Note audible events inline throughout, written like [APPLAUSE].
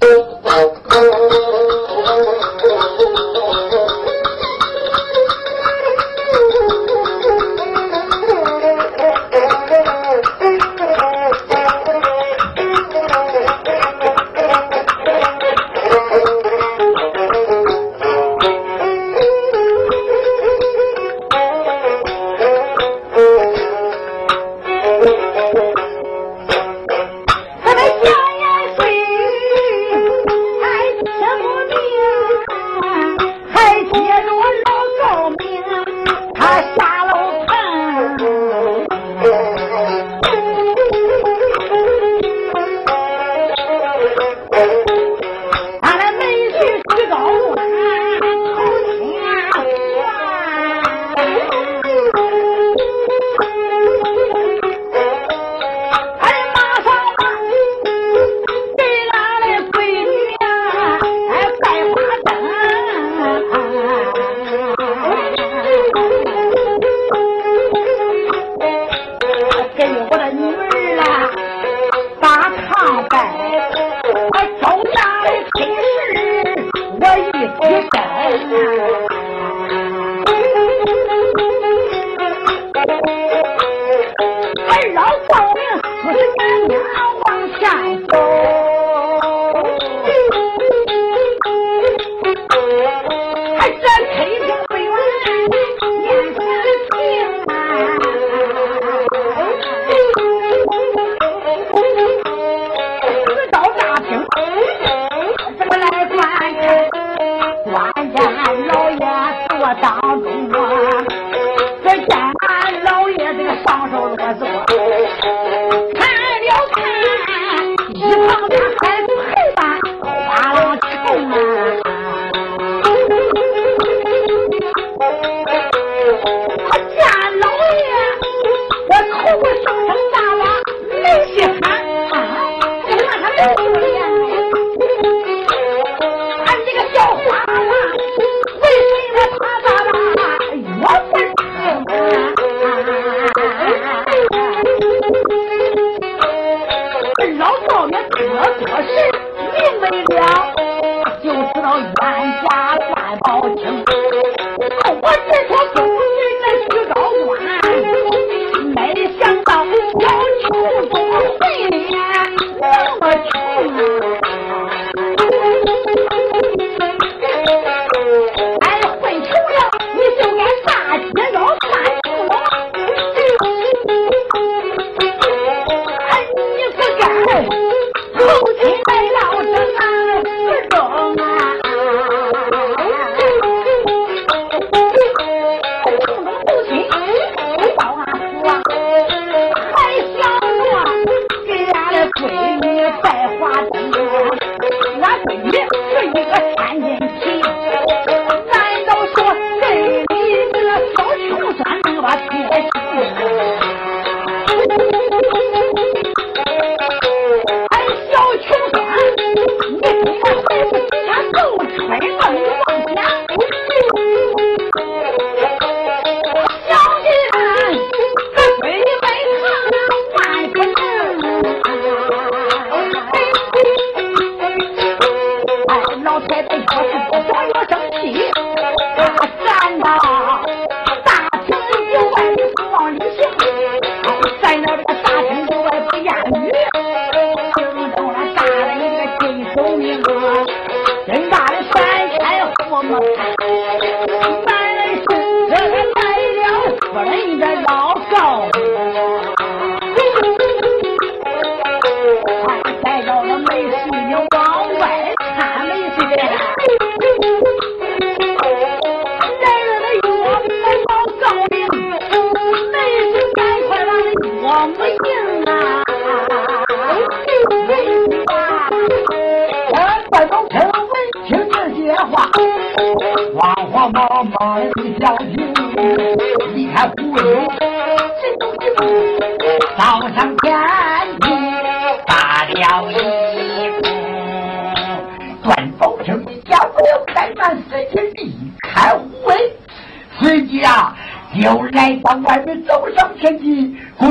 Boom.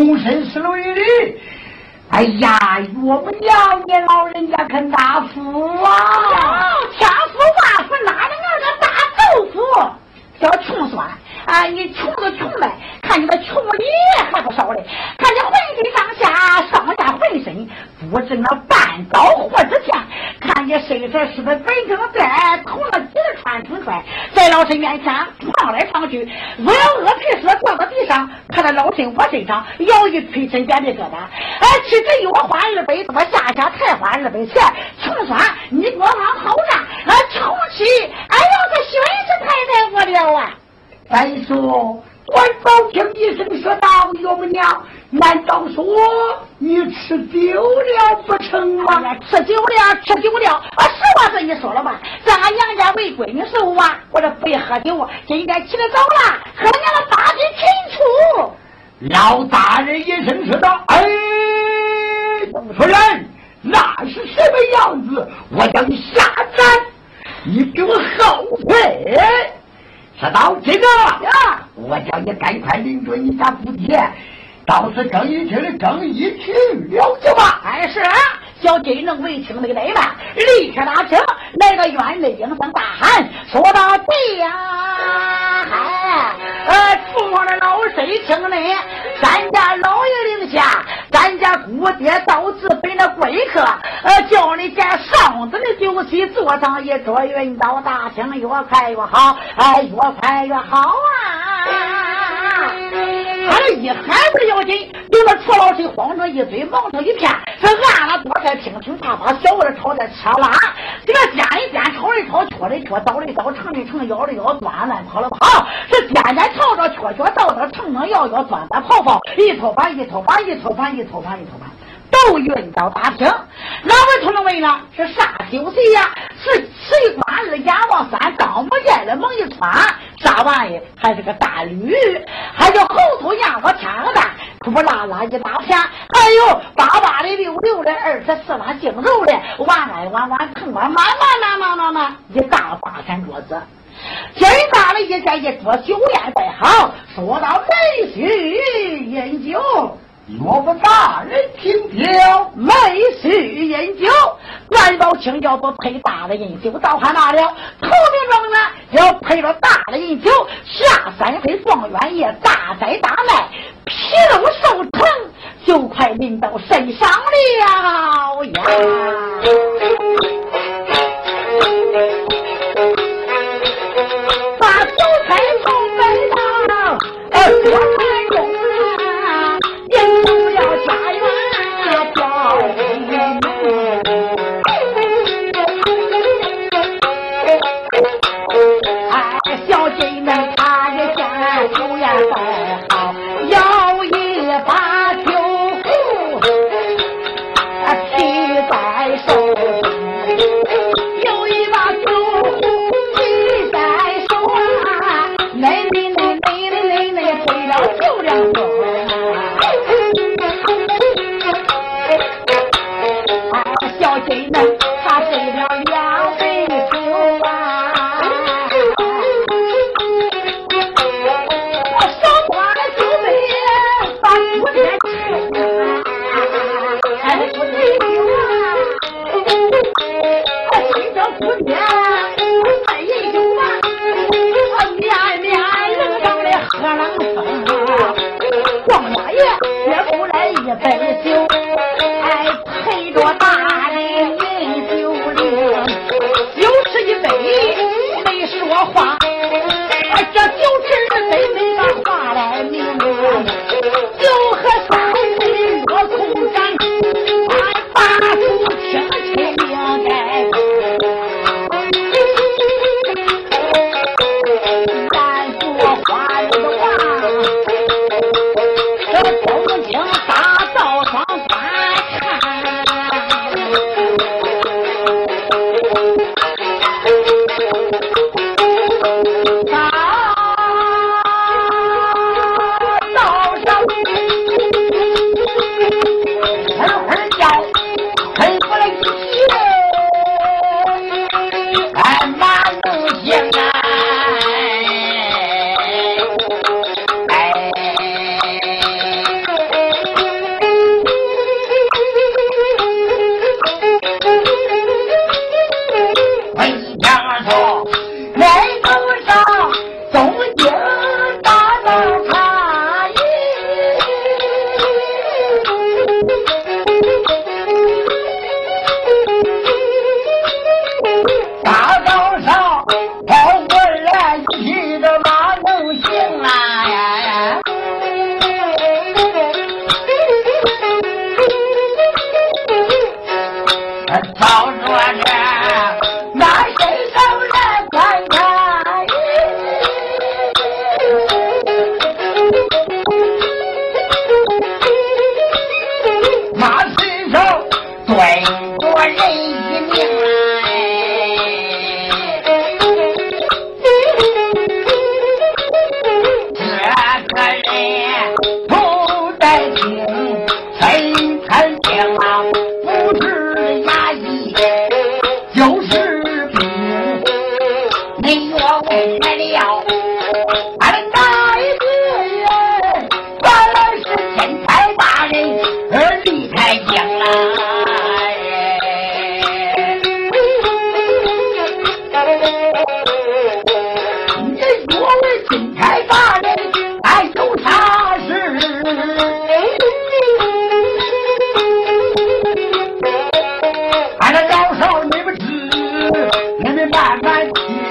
躬身施了一礼。哎呀，岳母娘，你老人家可大福啊！千福万福，哪能那个大豆腐？叫穷酸啊！你穷都穷呗，看你那穷里还不少嘞，看你浑身上下上下浑身不知那半刀或者钱，看你身上是不是本正在头上几个穿成穿，在老身面前晃来晃去，我要饿皮说坐到地上，看他老身我身上摇一推身边的疙瘩，哎，吃这又花二百，多下下才花二百钱，穷酸你给我往好站，啊，穷气，哎呦，这孙子太太我了啊。再说，关宝听一声说道：“岳母娘，难道说你吃酒了不成吗？吃酒了，吃酒了。啊，实话跟你说了吧，在俺娘家为闺女守啊，我这不喝酒。今天起得早了，喝娘了八斤清楚。老大人一声说道：“哎，夫人，那是什么样子？我叫你下站，你给我后退。”说到这个呀，我叫你赶快领着你家姑爹到时更衣厅里更衣去了去吧。哎，是。小金能为清没累吧？立刻打听来到院内，应声大喊，说道：“爹嗨，呃，父皇的老身听呢，咱家老爷令下，咱家姑爹到此本的贵客，呃，叫你家上子的酒席，坐上一桌，运到大厅，越快越好，哎，越快越好啊！” [LAUGHS] 他这一喊不要紧，有那楚老师慌成一堆，忙成一片，是按了多菜，听听大把，小的炒的吃啦，给他煎一煎，炒一炒，缺的缺，倒一倒，盛一盛，舀的舀，端端跑了跑，是煎煎炒炒，缺缺倒倒，盛盛舀舀，端端跑跑，一头盘一头盘一头盘一头盘一头盘。都运到大厅，哪位同志们呢？是啥酒席呀？是谁关二阎王三当不见的猛一穿，啥玩意？还是个大驴，还有猴头羊我天个蛋，不拉拉一大片，还有八八的六六的二十四拉净肉的，弯来弯弯腾弯慢慢慢慢慢慢，一大八餐桌子，今大了一天一桌酒宴摆好，说到美须饮酒。我们大人听听，美须饮酒，关宝清要不配大的饮酒，倒还罢了。头名状元要配了大的饮酒，下三回状元也大灾大难，皮肉受疼，就快临到身上了呀！把酒菜送来到，呃。Là 吃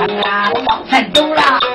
我们啊，往前了。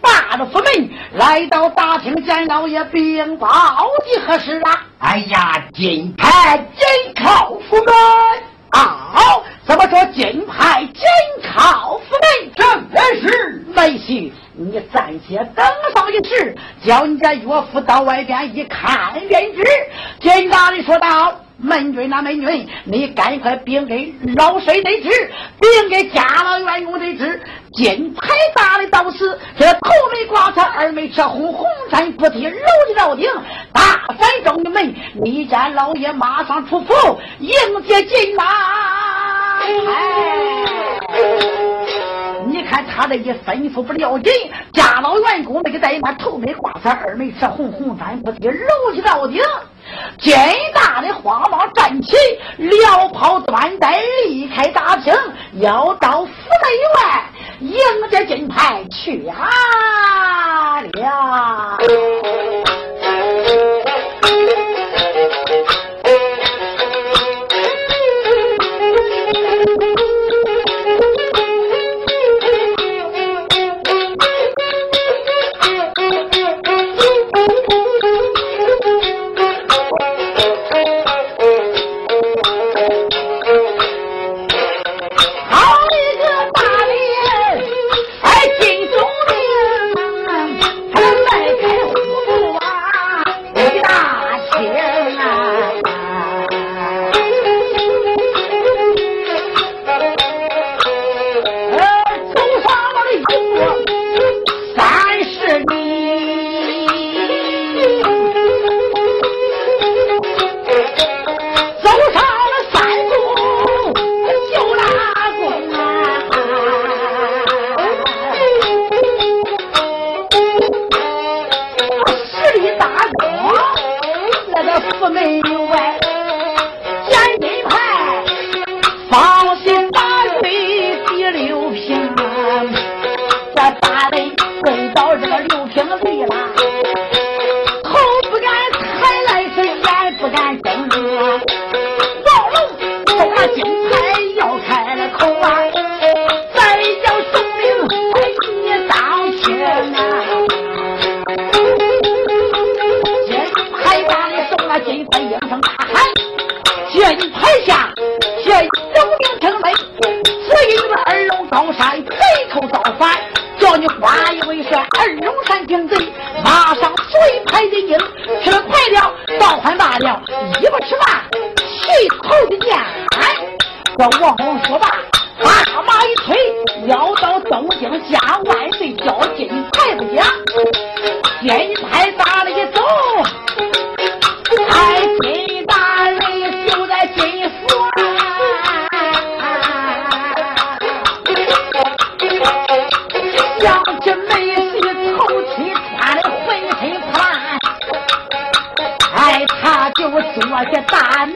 拜了佛门，来到大厅见老爷禀报的何事啊？哎呀，金牌金靠府门啊！怎么说金牌金靠府门？正是梅婿，你暂且等上一时，叫你家岳父到外边一看便知。金大人说道：“门军那门军你赶快禀给老帅得知禀给贾老员工得知金牌打的到死这头没挂彩二没扯红红山不提搂起到顶大反中的门你家老爷马上出府迎接进来哎你看他这一吩咐不了紧家老员工那个在那头没挂彩二没吃红红三不提搂起到顶金大的花帽站起，撩袍端带离开大厅，要到府内外迎着金牌去了。这王侯说罢，把马一推，要到东京家万岁，叫金牌子奖。金太大了一走，太君大人就在金府。想起那日偷亲，穿的浑身乱，哎，他就做些蛋。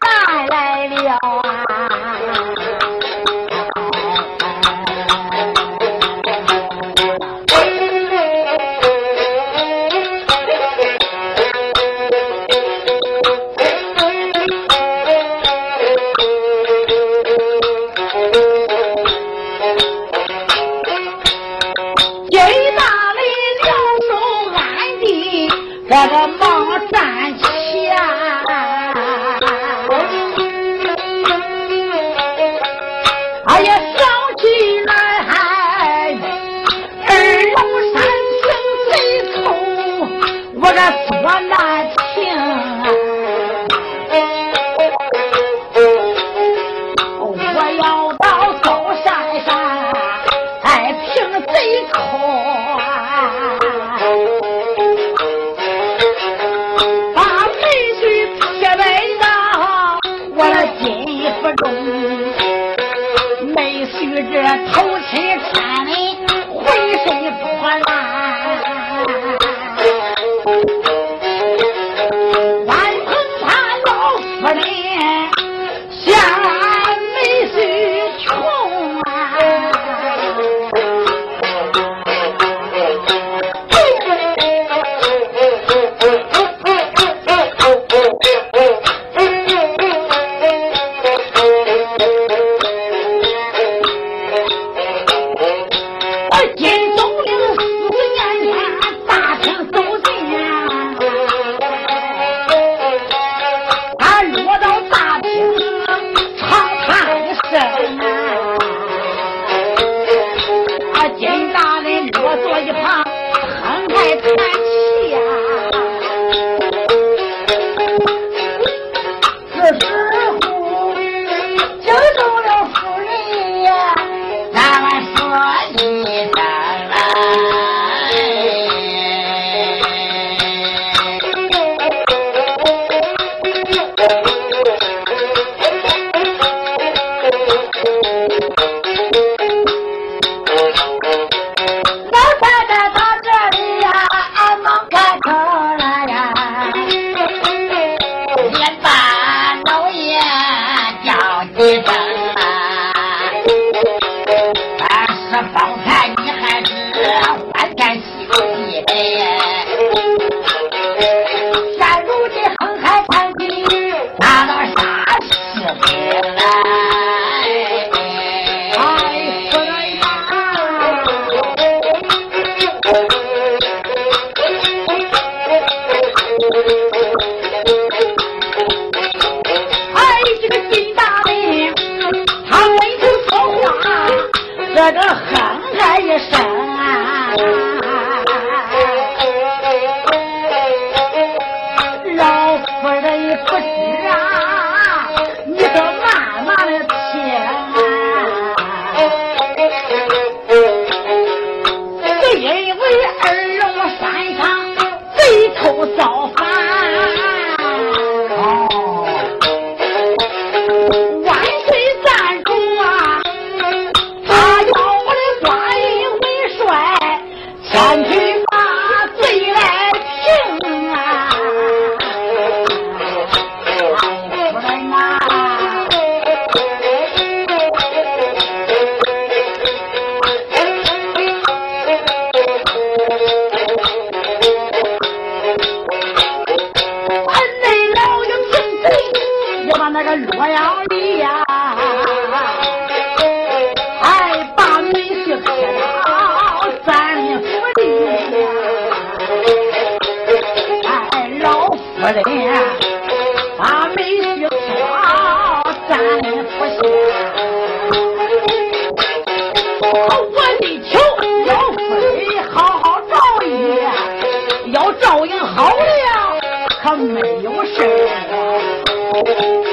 Thank [LAUGHS] you.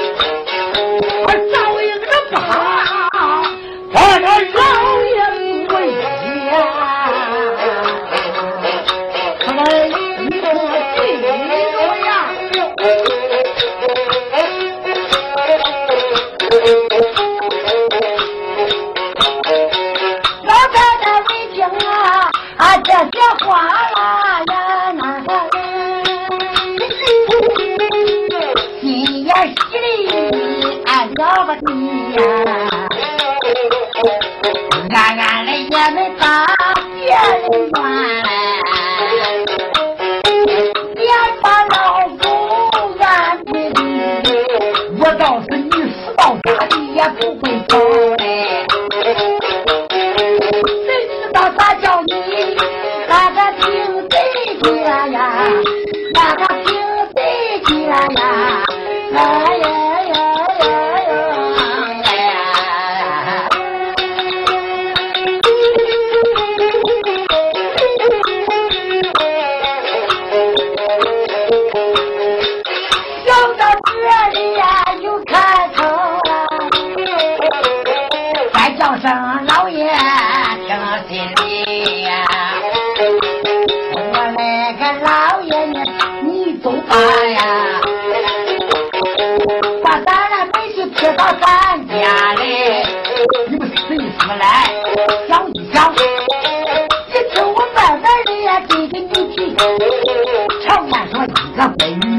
我的美婿。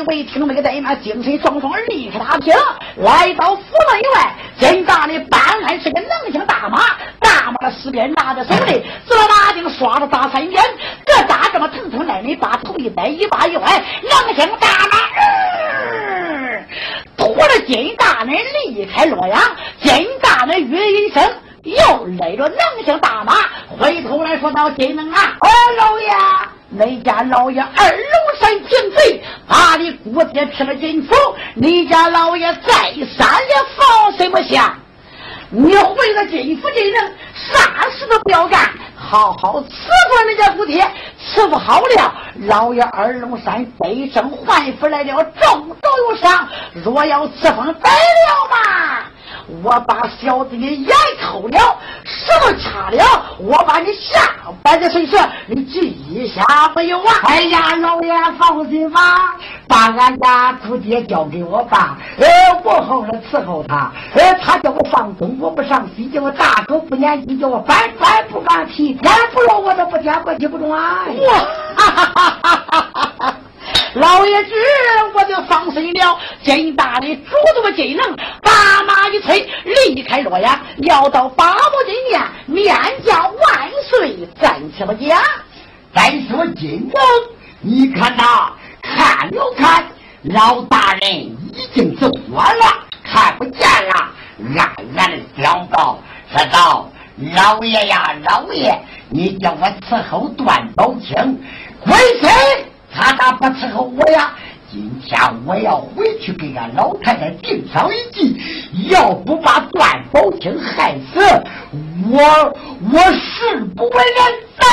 金大的为听那个怠慢，精神爽爽，立刻打听，来到府门外。金大的办案是个能行大马，大马的四鞭拿在手里，坐马顶刷着大三尖，这咋这么腾腾来？你把头一摆，尾巴一歪，能行大马，拖着金大人离开洛阳。金大人约一声。又来着能行大马，回头来说到：“金能啊，二老爷，你家老爷二，吃了金府，你家老爷再三也放心不下。你回了金府的人，啥事都不要干，好好伺候人家姑爹。伺候好了，老爷二龙山北生还府来了，重重有赏。若要伺候白了嘛。”我把小子给眼抠了，舌头掐了，我把你下摆的身上，你记一下没有啊？哎呀，老爷放心吧，把俺家姑爹交给我吧，哎，我好好伺候他。哎，他叫我放东，我不上西；叫我大狗不撵鸡，叫我翻翻不放屁。天不落，我都不见过，去不中啊！哇，哈哈哈！老爷子，我就放心了。金大的主动技能，把马一催，离开洛阳，要到八宝金殿面见万岁。暂且不讲，再说金龙，你看呐，看了看，老大人已经走远了，看不见了。暗暗的想到，说道：“老爷呀，老爷，你叫我伺候段宝清，归谁？”他咋不伺候我呀？今天我要回去给俺老太太定上一计，要不把段宝清害死，我我誓不为人走。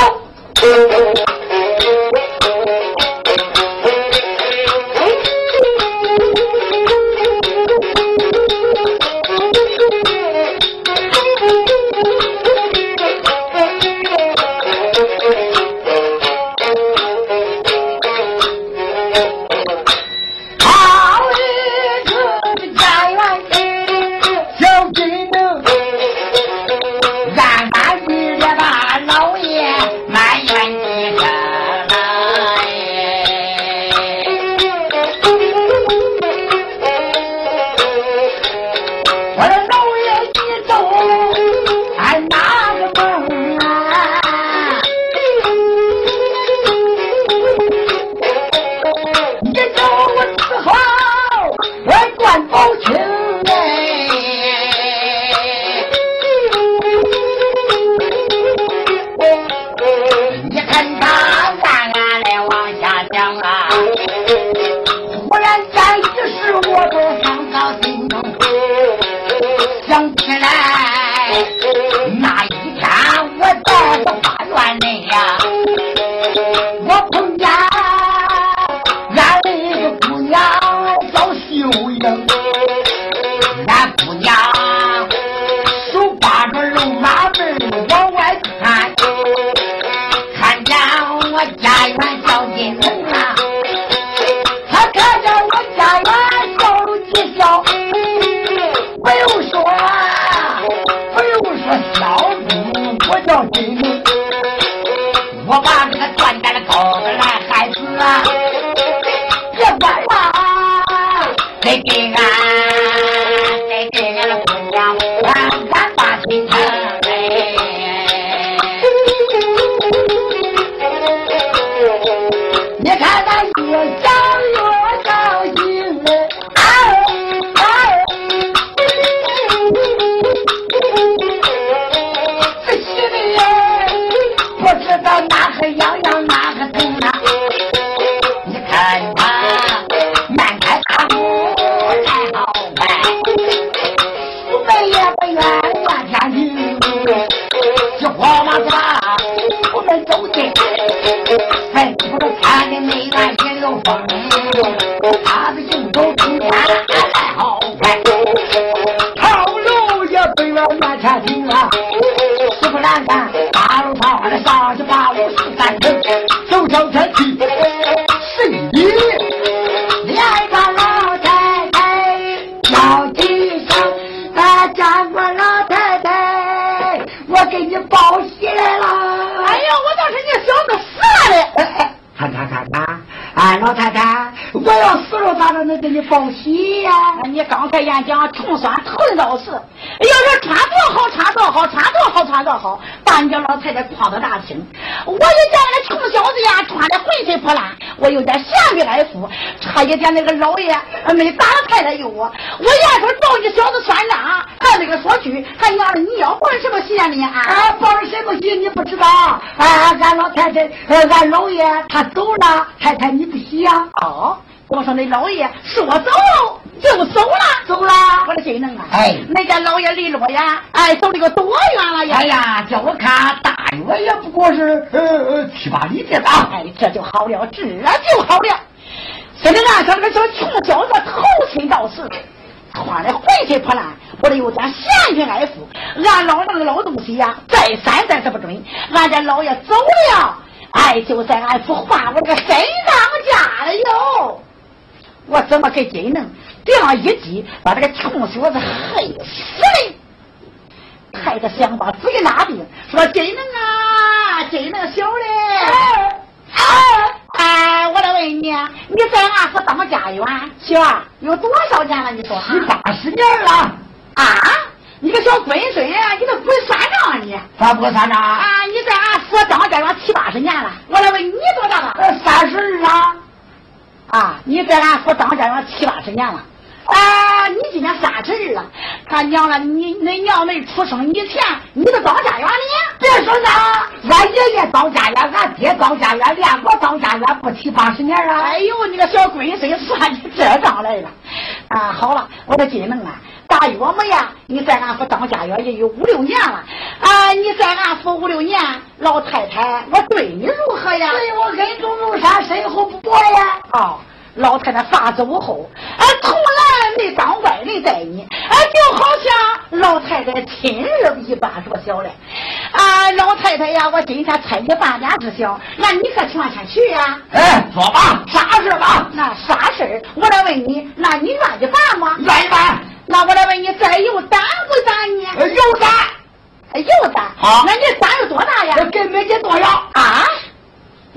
刚才演讲穷酸头的倒是，要是穿多好穿多好穿多好穿多好，把你家老太太夸到大厅。我就见那穷小子呀，穿的浑身破烂，我有点嫌贫爱富，差一点那个老爷呃没打太太有我。我要说找你小子算账，还那个说去，还娘的你要管什么闲呢啊？啊，报了什么喜你不知道？啊，俺老太太，呃，俺老爷他走了，太太你不喜呀、哦，我说那老爷说走就走了，我的谁能啊！哎那家老爷离了我呀，哎，走了个多远了呀？哎呀，叫我看大约也不过是呃呃七八里地吧。哎，这就好了，这就好了。现在俺说那个小穷小子投亲到死，穿的浑身破烂，我得有点嫌贫爱富。俺老那个老东西呀，再三再四不准。俺家老爷走了，哎，就在俺府换我这个身当家了哟。我怎么给金能这样一击，把这个穷小子害死了？太太想把自己拉定，说金能啊，金能小嘞。哎哎，我来问你，你在俺府当家园，小儿有多少年了？你说七八十年了，啊？你个小龟孙，你都不会算账啊你！咋不算账？啊，你在俺府当家园七八十年了，我来问你多大了？呃，三十二了。啊，你在俺府当家园七八十年了。啊，你今年三十二了，他娘了，你恁娘没出生以前，你都当家园呢？别说那，俺爷爷当家园，俺爹当家园，连我当家园不七八十年了。哎呦，你个小龟孙算起这账来了。啊，好了，我的金能啊，大约么呀？你在俺府当家园也有五六年了。啊，你在俺府五六年，老太太，我对你如何呀？对我恩重如山，深厚不薄呀。哦，老太太发走后，啊，从来没当外人待你，啊，就好像老太太亲儿一般着小嘞。啊，老太太呀，我今天猜你半点之小，那你可全先去呀？哎，说吧，啥事吧？那啥事儿？我来问你，那你愿意办吗？愿意办？那我来问你，再有胆不胆呢？呃有胆。哎有胆。好那你胆有多大呀？跟没跟多少？啊？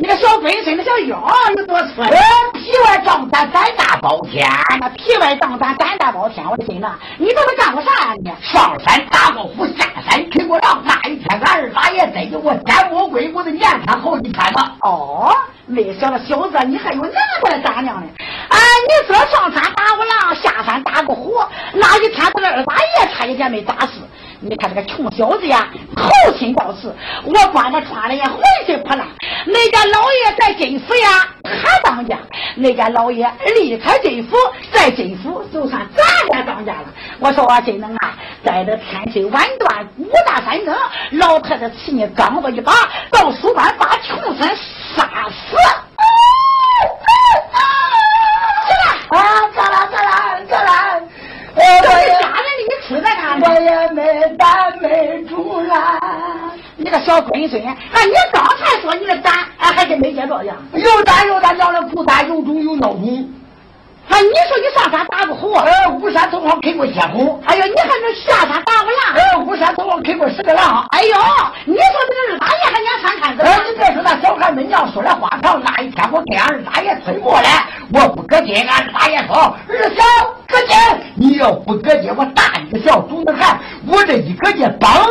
你个小龟孙，那小腰有多粗？呃，皮外壮胆，胆大包天。那皮外壮胆，胆大包天，我的心呐！你都是干过啥呀你？上山打过虎，下山啃过狼。那一天，俺二大爷逮着我奸魔鬼我的年天好几天了。哦，没想到小子你还有那么大的胆量呢！啊，你说上山打过狼，下山打过虎，那一天这个二大爷差一点没打死。你看这个穷小子呀，好心倒是，我管他穿的也浑身破烂。那家老爷在金府呀，他当家；那家老爷离开金府，在金府就算咱家当家了。我说我，真能啊，在这天水晚断五大三更，老太太气你刚子一把，到书班把穷三杀死。啊，咋了咋了咋了？这是家人给你吃的干我也没胆没住啊！你个小龟孙，啊，你刚才说你的胆，俺，还真没接着呀？有胆有胆，养了苦胆，有肿有孬种。啊，你说你上山打过虎？呃，巫山头上开过血红。哎呦，你还能下山打过狼？呃，巫山头上开过十个狼。哎呦，你说这个二大爷还撵三看子？呃，你别说那小孩们娘说的话长，那一天我给俺二大爷推磨来，我不搁劲，俺二大爷说二小搁劲，你要不搁劲，我打你个小祖子汉，我这一搁劲，嘣，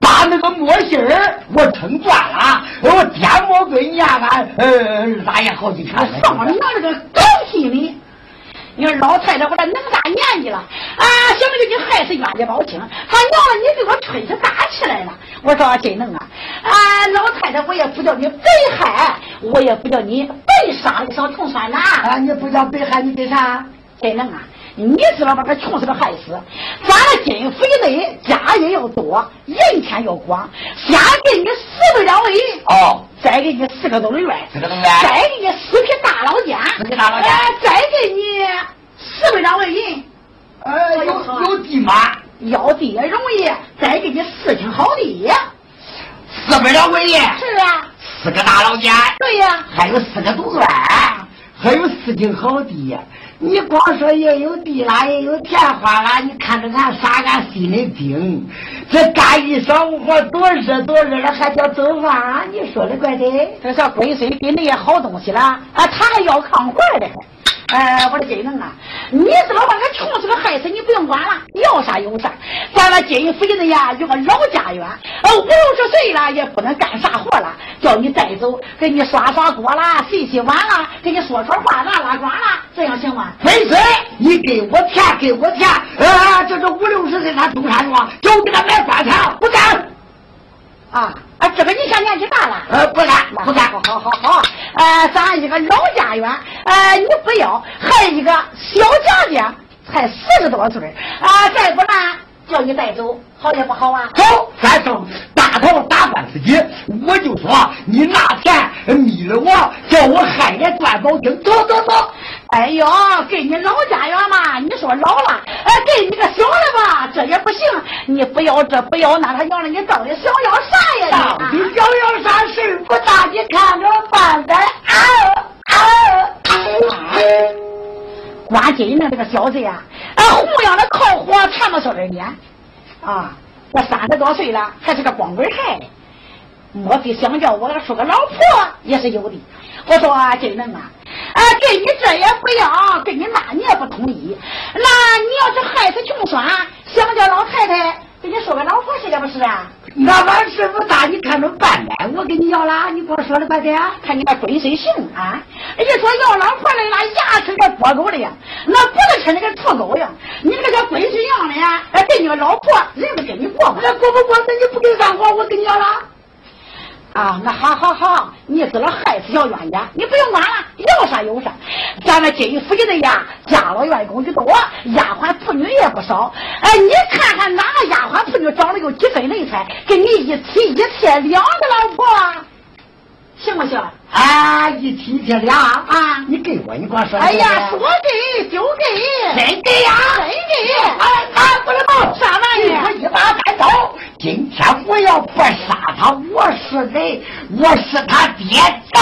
把那个墨芯儿我撑断了，我颠磨对撵俺呃二大爷好几天。上你那个狗屁你！你说老太太，我这能大年纪了啊，想着你还是冤家包青，他娘了你给我吹起打起来了。我说真能啊啊，老太太，我也不叫你被害，我也不叫你被杀的小穷酸呐。啊，你不叫被害，你给啥？真能啊！你知道把他穷死个害死，咱的金府以内家业要多，人钱要广，先给你四百两银哦，再给你四个多的院，四个多院。再给你四匹大老家，四匹大老监哎再给你四百两银，呃，有有地吗？要地也容易，再给你四顷好地。四百两文银，是啊，四个大老家，对呀、还有四个独院，还有四顷好地。你光说也有地啦，也有田花啦，你看着俺啥，俺心里惊。这干一晌午活，多热多热了，还叫做饭？你说的怪的。这小龟孙给那些好东西了啊，他还要炕活的。哎，我的金能啊！你知道把俺穷死个害死，你不用管了，要啥有啥。咱们金府的呀，有个老家园，呃，五六十岁了也不能干啥活了，叫你带走，给你刷刷锅啦，洗洗碗啦，给你说说话，拉拉呱啦，这样行吗？没事，你给我钱，给我钱。啊，这这五六十岁他中山装，就给他买棺材，不干。啊啊，这个你现年纪大了。呃，不干，不干。好好好好，呃，咱一个老家园，呃，你不要，还一个小家家，才四十多岁啊，再不然叫你带走，好也不好啊。走，咱上大头打官司去。我就说你拿钱迷了我，叫我害人断宝经。走走走。哎呦，给你老家园嘛，你说老了，哎，给你个小的吧，这也不行。你不要这不要那，他要了你到底想要啥呀？到底想要啥事儿不大，你看着办呗。啊啊！关金呢，这个小子呀，啊，胡样的靠火缠不上二年，啊，我三十多岁了，还是个光棍孩。莫非想叫我说个老婆也是有的？我说啊，真能啊！啊，给你这也不要，给你那你也不同意。那你要是害死穷酸，想叫老太太给你说个老婆是这不是啊？那俺事不大，你看着办呗。我给你要了，你光说了半天。看你那龟孙行啊！一说要老婆来那，牙齿跟剥狗的呀，那脖子跟那个土狗一样。你这个叫龟孙样的呀，哎，给你个老婆，人不跟你过吗？那过不过？那你不给干活，我给你要了。啊，那好好好，你知道害死小冤家，你不用管了，要啥有啥。咱们金府的呀，家老员工的多，丫鬟妇女也不少。哎，你看看哪个丫鬟妇女长得有几分人才，跟你一妻一妾两个老婆，行不行？啊，一提一天俩啊你给我，你光说。哎呀，说给就给，真给呀，真给。哎，俺不知道，啥玩意我一把单刀，今天我要不杀他，我是谁？我是他爹，走。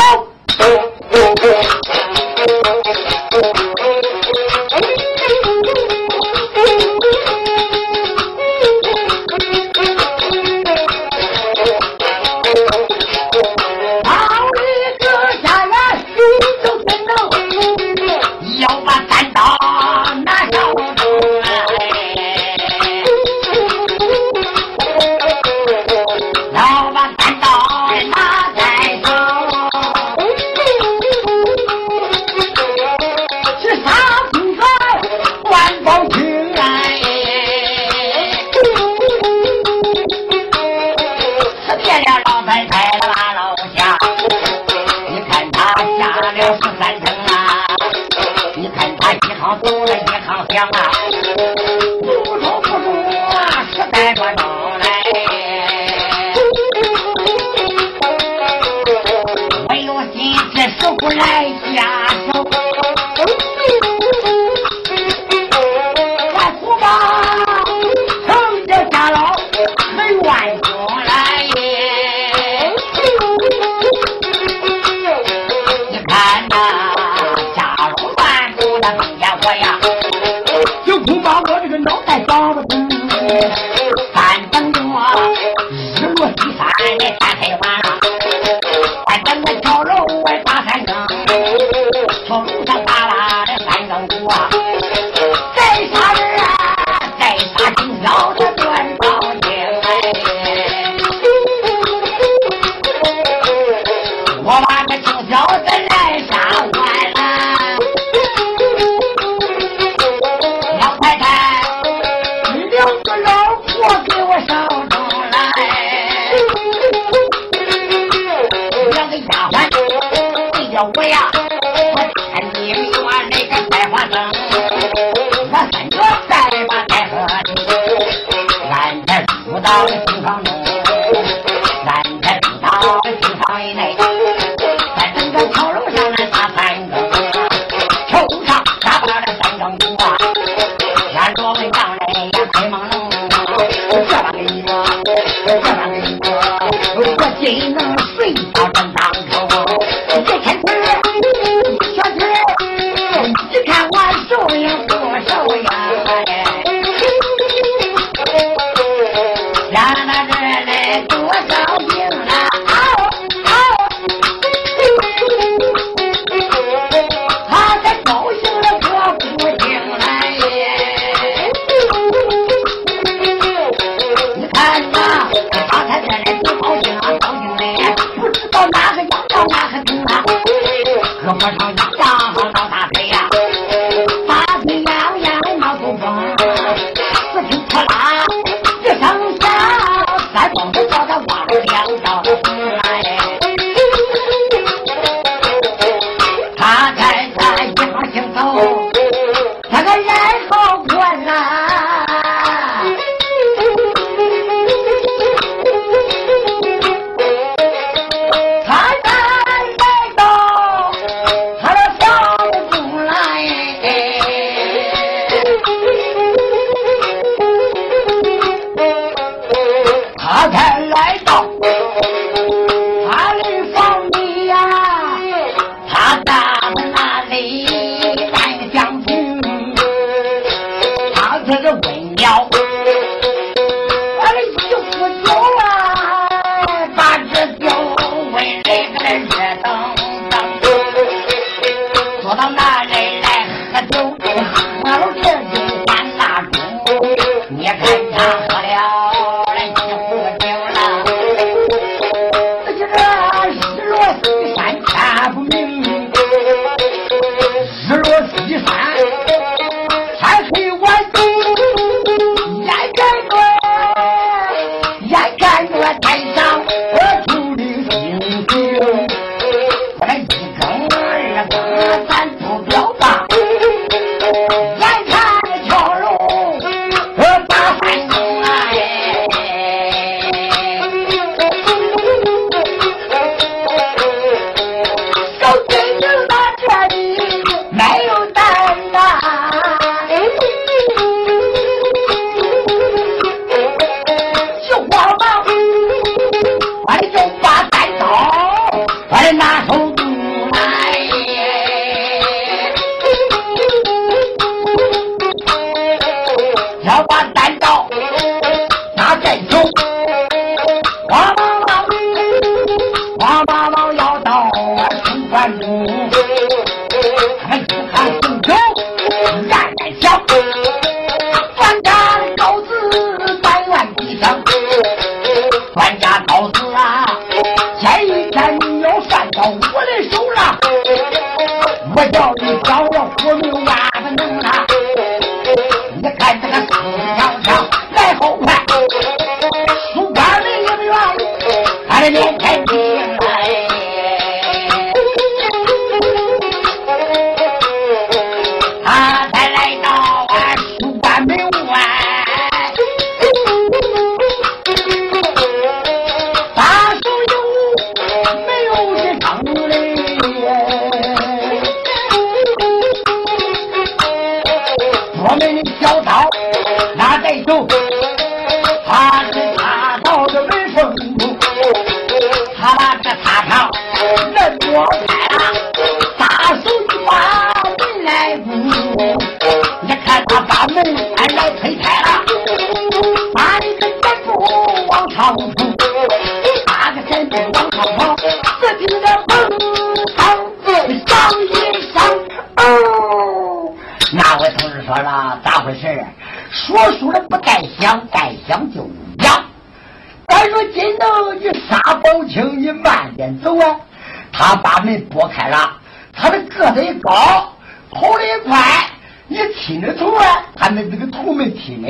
他的这个头没踢呢，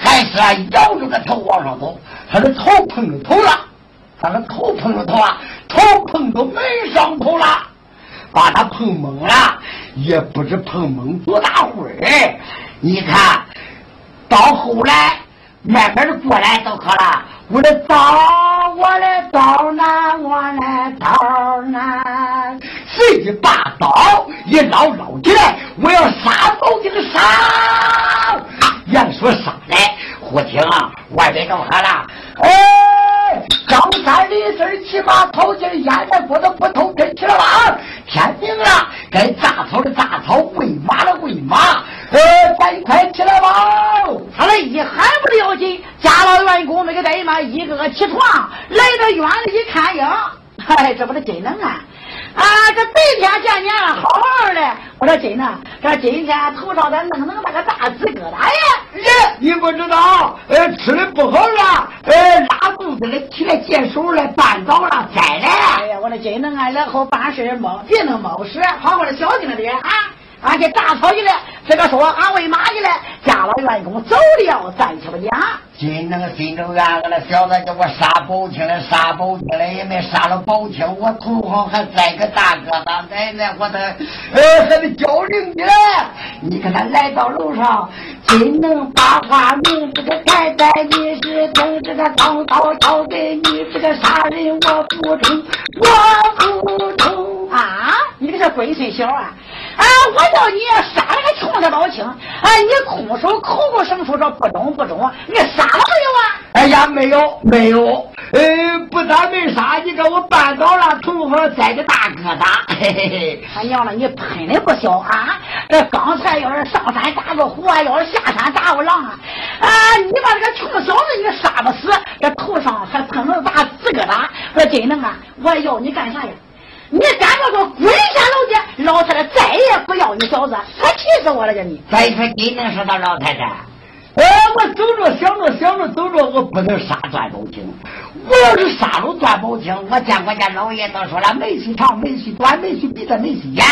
还是啊摇着个头往上走。他的头碰着头了，他的头碰着头啊，头碰到门上头了，把他碰懵了，也不知碰懵多大会儿。你看。到后来，慢慢的过来都可了。我的刀，我的刀呢？我的刀呢？随即把刀一捞捞起来，我要杀宝金杀！要说杀来，忽听啊，外边都喊了，哎，张三李四骑马跑进烟来锅的不偷跟起了吧？天明了，该扎草的扎草，喂马的喂马。呃，赶快起来吧！他那一喊不要紧，家老员工那个怠慢，一个个起床，来到院里一看呀，嗨，这不是真能啊！啊，这白天见面了，好好的。我说真的，这今天头上咋弄弄那个大紫疙瘩呀？耶，你不知道，呃，吃的不好了，呃，拉肚子了，起来解手了，绊倒了，栽了。哎呀，我说真的啊，然后办事忙别弄猫屎，好好的小心点啊！俺去打草去了，这个说俺喂马去了，家老员工走了，再去不讲。今那个心中暗了，小子叫我杀宝清了，杀宝清了也没杀了宝清，我头上还栽个大疙瘩，奶奶我的，呃，还得交灵去了。你看他来到楼上，真能把话明，这个太太你是等这个钢刀交给你，这个杀人我不中，我不中啊！你这个龟孙小啊！叫你杀了个穷的老青！哎！你空手口口声声说不中不中，你杀了没有啊？哎呀，没有没有，呃，不但没杀，你给我绊倒了，头上栽个大疙瘩。嘿嘿嘿！他娘的，你喷的不小啊！这刚才要是上山打个虎啊，要是下山打个狼啊！啊！你把这个穷小子你杀不死，这头上还喷了大紫疙瘩，说真能啊！我要你干啥呀？你敢不给我滚下楼去！老太太再也不要你小子，可气死我了！叫你再说你能说到老太太？哎，我走着想着想着走着，我不能杀段宝清。我要是杀了段宝清，我见我家老爷都说了，没须长，没须短，没须鼻子，没须眼。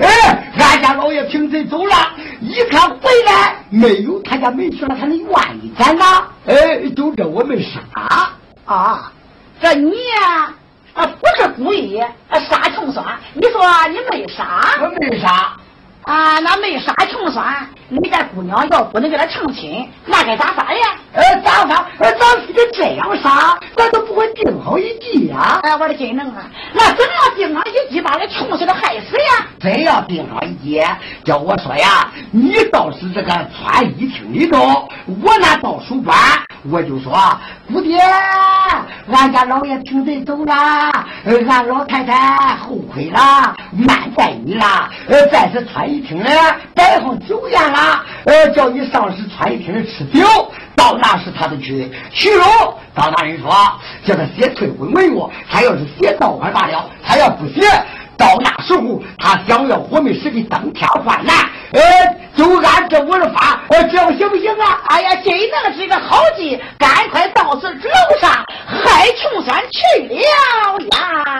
哎，俺家老爷平时走了，一看回来没有他家没去了，他能愿意咱呐？哎，就这我没杀啊！这你呀？啊，不是故意啊，杀穷酸。你说你没杀？我没杀。啊，那没杀穷酸。你家姑娘要不能跟他成亲，那该咋办呀？呃，咋办？呃，咱非得这样杀，咱都不会定好一计呀。哎，我的金能啊！那怎么样定好一计，把这穷死的害死呀？真要定好一计，叫我说呀，你倒是这个穿衣厅里头，我那倒书班，我就说，姑爹，俺家老爷平贼走了，俺老太太后悔了，慢待你了。呃，在这穿衣厅里摆上酒宴了。呃，叫你上市穿衣厅吃酒，到那时他就去。许荣张大人说，叫他写退婚文约，他要是写倒快罢了，他要不写，到那时候，他想要我们是个登天换难。呃，就按这的法，我这样行不行啊？哎呀，这那是个好计，赶快到此楼上，海琼山去了呀！